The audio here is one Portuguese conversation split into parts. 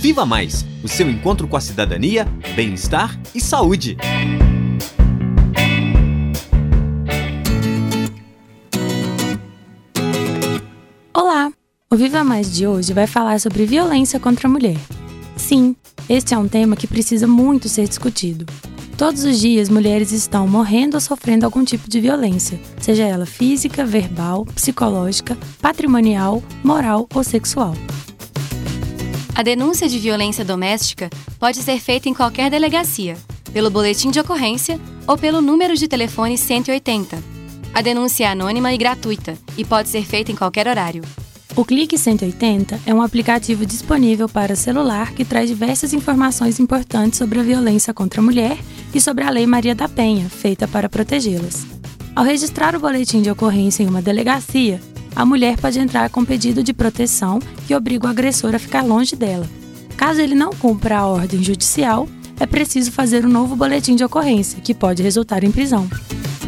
Viva Mais o seu encontro com a cidadania, bem-estar e saúde. Olá! O Viva Mais de hoje vai falar sobre violência contra a mulher. Sim, este é um tema que precisa muito ser discutido. Todos os dias, mulheres estão morrendo ou sofrendo algum tipo de violência, seja ela física, verbal, psicológica, patrimonial, moral ou sexual. A denúncia de violência doméstica pode ser feita em qualquer delegacia, pelo boletim de ocorrência ou pelo número de telefone 180. A denúncia é anônima e gratuita e pode ser feita em qualquer horário. O Clique 180 é um aplicativo disponível para celular que traz diversas informações importantes sobre a violência contra a mulher e sobre a Lei Maria da Penha, feita para protegê-las. Ao registrar o boletim de ocorrência em uma delegacia, a mulher pode entrar com pedido de proteção que obriga o agressor a ficar longe dela. Caso ele não cumpra a ordem judicial, é preciso fazer um novo boletim de ocorrência, que pode resultar em prisão.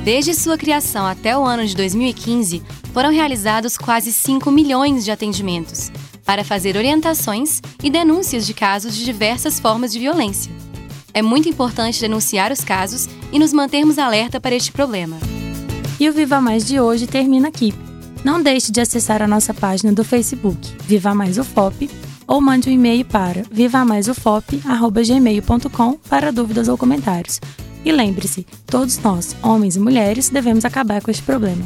Desde sua criação até o ano de 2015, foram realizados quase 5 milhões de atendimentos para fazer orientações e denúncias de casos de diversas formas de violência. É muito importante denunciar os casos e nos mantermos alerta para este problema. E o Viva Mais de hoje termina aqui. Não deixe de acessar a nossa página do Facebook, Viva Mais UFOP, ou mande um e-mail para vivamaisufop.gmail.com para dúvidas ou comentários. E lembre-se, todos nós, homens e mulheres, devemos acabar com este problema.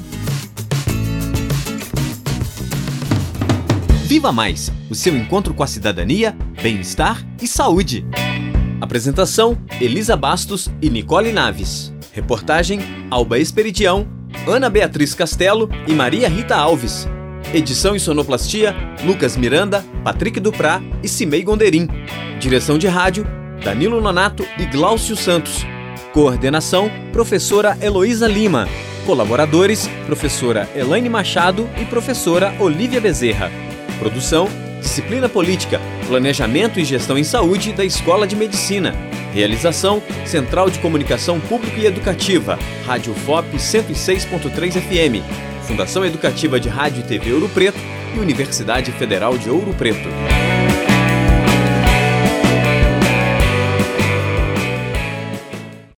Viva Mais o seu encontro com a cidadania, bem-estar e saúde. Apresentação: Elisa Bastos e Nicole Naves. Reportagem: Alba Esperidião Ana Beatriz Castelo e Maria Rita Alves. Edição e sonoplastia: Lucas Miranda, Patrick Duprá e Cimei Gonderim. Direção de rádio: Danilo Nonato e Gláucio Santos. Coordenação: Professora Heloísa Lima. Colaboradores: Professora Elaine Machado e Professora Olivia Bezerra. Produção: Disciplina Política, Planejamento e Gestão em Saúde da Escola de Medicina. Realização: Central de Comunicação Pública e Educativa, Rádio FOP 106.3 FM, Fundação Educativa de Rádio e TV Ouro Preto e Universidade Federal de Ouro Preto.